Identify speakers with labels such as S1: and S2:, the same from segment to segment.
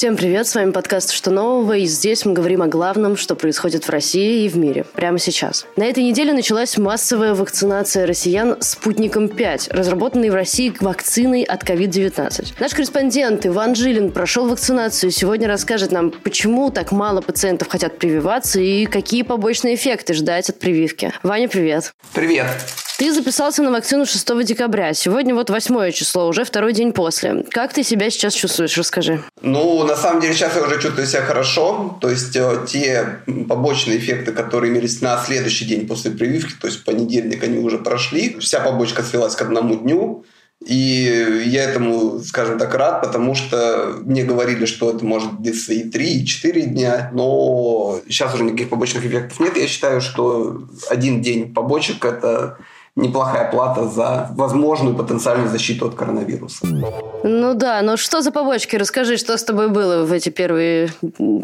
S1: Всем привет, с вами подкаст «Что нового?» и здесь мы говорим о главном, что происходит в России и в мире прямо сейчас. На этой неделе началась массовая вакцинация россиян «Спутником 5», разработанной в России вакциной от COVID-19. Наш корреспондент Иван Жилин прошел вакцинацию и сегодня расскажет нам, почему так мало пациентов хотят прививаться и какие побочные эффекты ждать от прививки. Ваня, привет.
S2: Привет.
S1: Ты записался на вакцину 6 декабря. Сегодня вот 8 число, уже второй день после. Как ты себя сейчас чувствуешь? Расскажи.
S2: Ну, на самом деле, сейчас я уже чувствую себя хорошо. То есть, э, те побочные эффекты, которые имелись на следующий день после прививки, то есть, в понедельник они уже прошли. Вся побочка свелась к одному дню. И я этому, скажем так, рад, потому что мне говорили, что это может длиться и 3, и 4 дня, но сейчас уже никаких побочных эффектов нет. Я считаю, что один день побочек – это неплохая плата за возможную потенциальную защиту от коронавируса.
S1: Ну да, но что за побочки? Расскажи, что с тобой было в эти первые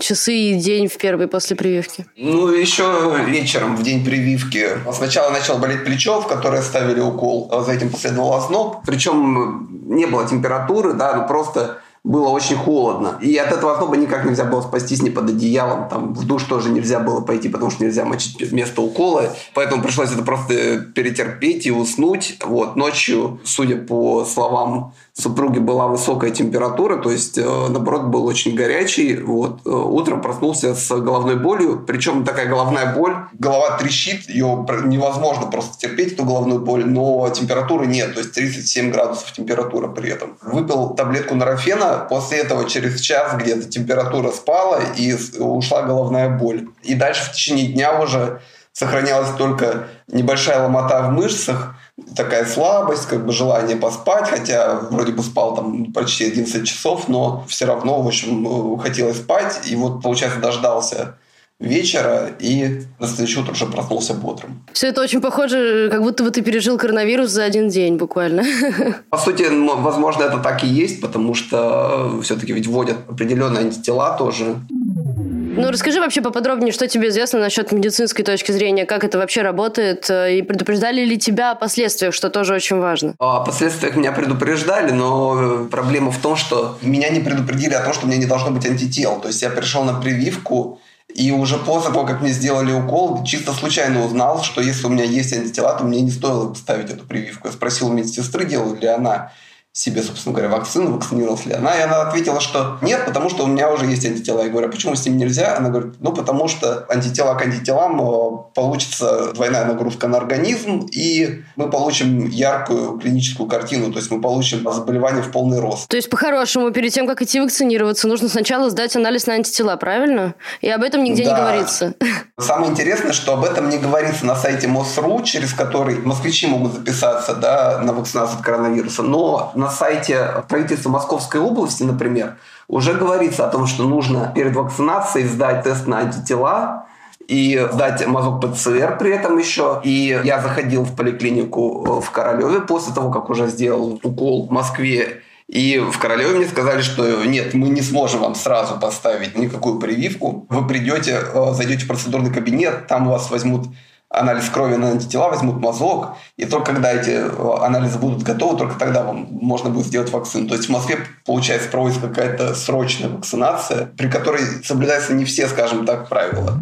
S1: часы и день в первый после прививки?
S2: Ну, еще вечером, в день прививки. Сначала начал болеть плечо, в которое ставили укол, а за этим последовал озноб. Причем не было температуры, да, но просто было очень холодно. И от этого озноба никак нельзя было спастись ни под одеялом. Там в душ тоже нельзя было пойти, потому что нельзя мочить вместо укола. Поэтому пришлось это просто перетерпеть и уснуть. Вот ночью, судя по словам супруги была высокая температура, то есть, э, наоборот, был очень горячий. Вот. Э, утром проснулся с головной болью, причем такая головная боль, голова трещит, ее невозможно просто терпеть, эту головную боль, но температуры нет, то есть 37 градусов температура при этом. Выпил таблетку после этого через час где-то температура спала и ушла головная боль. И дальше в течение дня уже сохранялась только небольшая ломота в мышцах, такая слабость, как бы желание поспать, хотя вроде бы спал там почти 11 часов, но все равно, в общем, хотелось спать. И вот, получается, дождался вечера и на следующее утро уже проснулся бодрым.
S1: Все это очень похоже, как будто бы ты пережил коронавирус за один день буквально.
S2: По сути, возможно, это так и есть, потому что все-таки ведь вводят определенные антитела тоже.
S1: Ну, расскажи вообще поподробнее, что тебе известно насчет медицинской точки зрения, как это вообще работает, э, и предупреждали ли тебя о последствиях, что тоже очень важно?
S2: О последствиях меня предупреждали, но э, проблема в том, что меня не предупредили о том, что у меня не должно быть антител. То есть я пришел на прививку, и уже после того, как мне сделали укол, чисто случайно узнал, что если у меня есть антитела, то мне не стоило ставить эту прививку. Я спросил у медсестры, делала ли она себе, собственно говоря, вакцину, вакцинировалась ли она. И она ответила, что нет, потому что у меня уже есть антитела. Я говорю, а почему с ним нельзя? Она говорит, ну, потому что антитела к антителам э, получится двойная нагрузка на организм, и мы получим яркую клиническую картину, то есть мы получим заболевание в полный рост.
S1: То есть, по-хорошему, перед тем, как идти вакцинироваться, нужно сначала сдать анализ на антитела, правильно? И об этом нигде
S2: да.
S1: не говорится.
S2: Самое интересное, что об этом не говорится на сайте МОСРУ, через который москвичи могут записаться да, на вакцинацию от коронавируса, но на сайте правительства Московской области, например, уже говорится о том, что нужно перед вакцинацией сдать тест на антитела, и сдать мазок ПЦР при этом еще. И я заходил в поликлинику в Королеве после того, как уже сделал укол в Москве. И в Королеве мне сказали, что нет, мы не сможем вам сразу поставить никакую прививку. Вы придете, э, зайдете в процедурный кабинет, там вас возьмут анализ крови на антитела, возьмут мазок, и только когда эти э, анализы будут готовы, только тогда вам можно будет сделать вакцину. То есть в Москве, получается, проводится какая-то срочная вакцинация, при которой соблюдаются не все, скажем так, правила.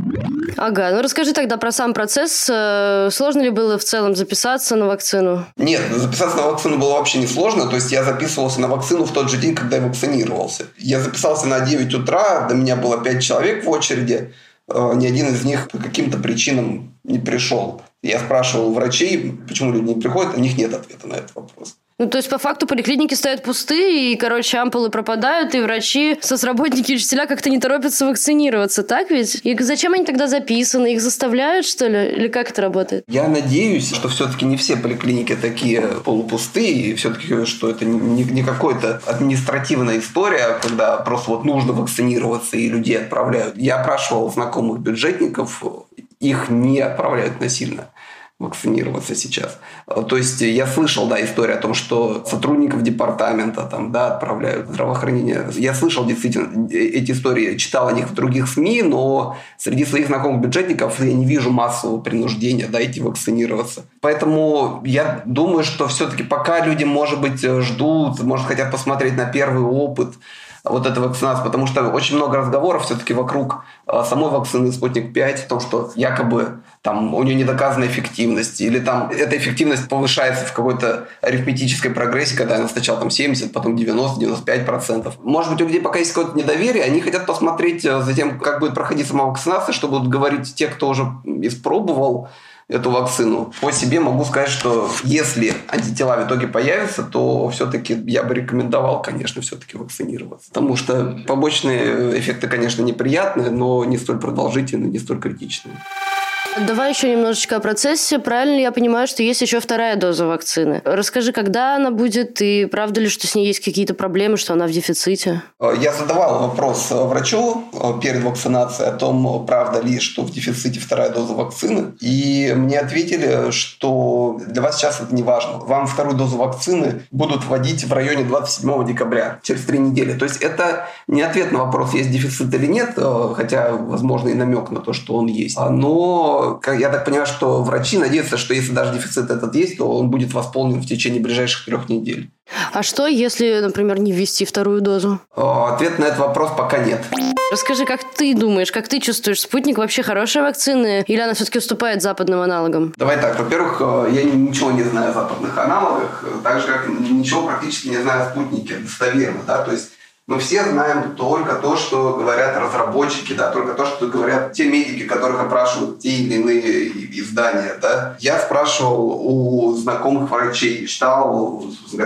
S1: Ага, ну расскажи тогда про сам процесс. Э, сложно ли было в целом записаться на вакцину?
S2: Нет, записаться на вакцину было вообще не сложно. То есть я записывался на вакцину в тот же день, когда я вакцинировался. Я записался на 9 утра, до меня было 5 человек в очереди. Э, ни один из них по каким-то причинам не пришел. Я спрашивал врачей, почему люди не приходят, у них нет ответа на этот вопрос.
S1: Ну, то есть, по факту, поликлиники стоят пустые, и, короче, ампулы пропадают, и врачи, соцработники учителя как-то не торопятся вакцинироваться, так ведь? И зачем они тогда записаны? Их заставляют, что ли? Или как это работает?
S2: Я надеюсь, что все-таки не все поликлиники такие полупустые, и все-таки, что это не, не какая-то административная история, когда просто вот нужно вакцинироваться, и людей отправляют. Я опрашивал знакомых бюджетников, их не отправляют насильно вакцинироваться сейчас. То есть я слышал, да, историю о том, что сотрудников департамента там, да, отправляют в здравоохранение. Я слышал действительно эти истории, читал о них в других СМИ, но среди своих знакомых бюджетников я не вижу массового принуждения, да, идти вакцинироваться. Поэтому я думаю, что все-таки пока люди, может быть, ждут, может, хотят посмотреть на первый опыт, вот эта вакцинация, потому что очень много разговоров все-таки вокруг а, самой вакцины «Спутник 5», о том, что якобы там у нее не доказана эффективность, или там эта эффективность повышается в какой-то арифметической прогрессии, когда она сначала там 70, потом 90-95%. Может быть, у людей пока есть какое-то недоверие, они хотят посмотреть э, за тем, как будет проходить сама вакцинация, что будут говорить те, кто уже испробовал, эту вакцину. По себе могу сказать, что если антитела в итоге появятся, то все-таки я бы рекомендовал, конечно, все-таки вакцинироваться. Потому что побочные эффекты, конечно, неприятные, но не столь продолжительные, не столь критичные.
S1: Давай еще немножечко о процессе. Правильно я понимаю, что есть еще вторая доза вакцины. Расскажи, когда она будет, и правда ли, что с ней есть какие-то проблемы, что она в дефиците?
S2: Я задавал вопрос врачу перед вакцинацией о том, правда ли, что в дефиците вторая доза вакцины. И мне ответили, что для вас сейчас это не важно. Вам вторую дозу вакцины будут вводить в районе 27 декабря, через три недели. То есть это не ответ на вопрос, есть дефицит или нет, хотя, возможно, и намек на то, что он есть. Но я так понимаю, что врачи надеются, что если даже дефицит этот есть, то он будет восполнен в течение ближайших трех недель.
S1: А что, если, например, не ввести вторую дозу?
S2: Ответ на этот вопрос пока нет.
S1: Расскажи, как ты думаешь, как ты чувствуешь, спутник вообще хорошая вакцина или она все-таки уступает западным аналогам?
S2: Давай так, во-первых, э, я ничего не знаю о западных аналогах, так же, как ничего практически не знаю о спутнике достоверно, да, то есть мы все знаем только то, что говорят разработчики, да, только то, что говорят те медики, которых опрашивают те или иные издания. Да. Я спрашивал у знакомых врачей, читал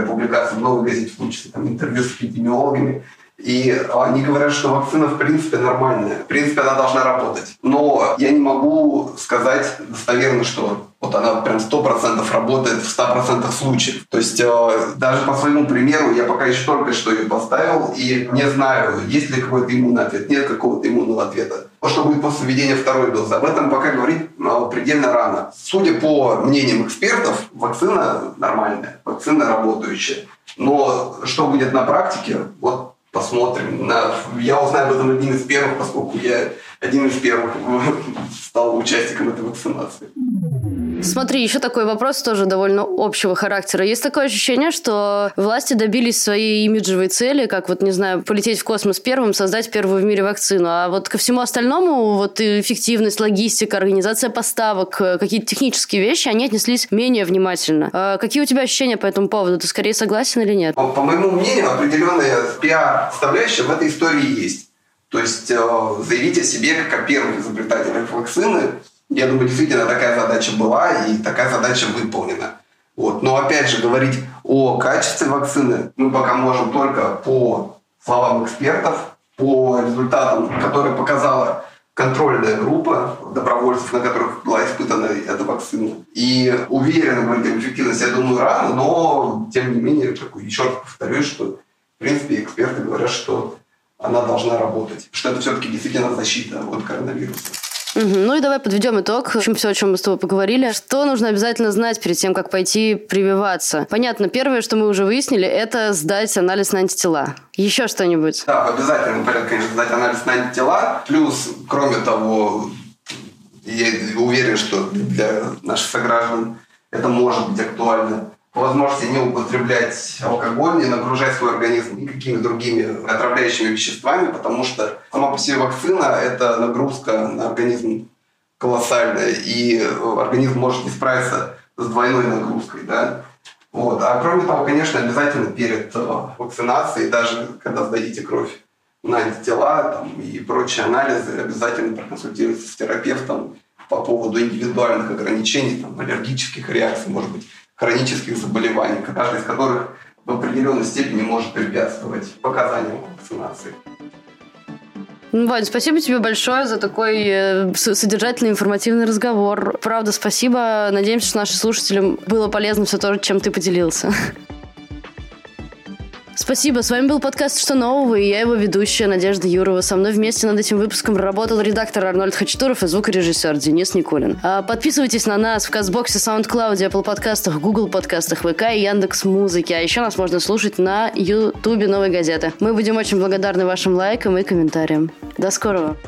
S2: публикации в новой газете, в том числе там, интервью с эпидемиологами, и они говорят, что вакцина в принципе нормальная. В принципе, она должна работать. Но я не могу сказать достоверно, что вот она прям сто процентов работает в 100% случаев. То есть э, даже по своему примеру, я пока еще только что ее поставил, и не знаю, есть ли какой-то иммунный ответ, нет какого-то иммунного ответа. Что будет после введения второй дозы? Об этом пока говорить э, предельно рано. Судя по мнениям экспертов, вакцина нормальная, вакцина работающая. Но что будет на практике, вот посмотрим. На, я узнаю об этом один из первых, поскольку я один из первых стал участником этой вакцинации.
S1: Смотри, еще такой вопрос тоже довольно общего характера. Есть такое ощущение, что власти добились своей имиджевой цели, как вот, не знаю, полететь в космос первым, создать первую в мире вакцину. А вот ко всему остальному, вот эффективность, логистика, организация поставок, э, какие-то технические вещи, они отнеслись менее внимательно. А какие у тебя ощущения по этому поводу? Ты скорее согласен или нет?
S2: По, моему мнению, определенная пиар-составляющая в этой истории есть. То есть э, заявить о себе как о первых изобретателях вакцины – я думаю, действительно такая задача была и такая задача выполнена. Вот. Но опять же, говорить о качестве вакцины мы пока можем только по словам экспертов, по результатам, которые показала контрольная группа добровольцев, на которых была испытана эта вакцина. И уверенно говорить об эффективности, я думаю, рано, но тем не менее, еще раз повторюсь, что в принципе эксперты говорят, что она должна работать, что это все-таки действительно защита от коронавируса.
S1: Угу. Ну и давай подведем итог. В общем, все, о чем мы с тобой поговорили. Что нужно обязательно знать перед тем, как пойти прививаться? Понятно, первое, что мы уже выяснили, это сдать анализ на антитела. Еще что-нибудь?
S2: Да, в обязательном порядке, конечно, сдать анализ на антитела. Плюс, кроме того, я уверен, что для наших сограждан это может быть актуально возможности не употреблять алкоголь, не нагружать свой организм никакими другими отравляющими веществами, потому что сама по себе вакцина – это нагрузка на организм колоссальная, и организм может не справиться с двойной нагрузкой. Да? Вот. А кроме того, конечно, обязательно перед э, вакцинацией, даже когда сдадите кровь на антитела там, и прочие анализы, обязательно проконсультироваться с терапевтом по поводу индивидуальных ограничений, там, аллергических реакций, может быть, хронических заболеваний, каждый из которых в определенной степени может препятствовать показаниям вакцинации.
S1: Ну, Вань, спасибо тебе большое за такой э, содержательный, информативный разговор. Правда, спасибо. Надеемся, что нашим слушателям было полезно все то, чем ты поделился. Спасибо. С вами был подкаст «Что нового?» и я его ведущая Надежда Юрова. Со мной вместе над этим выпуском работал редактор Арнольд Хачатуров и звукорежиссер Денис Никулин. А подписывайтесь на нас в Казбоксе, SoundCloud, Apple подкастах, Google подкастах, ВК и Яндекс Музыки. А еще нас можно слушать на Ютубе Новой газеты. Мы будем очень благодарны вашим лайкам и комментариям. До скорого!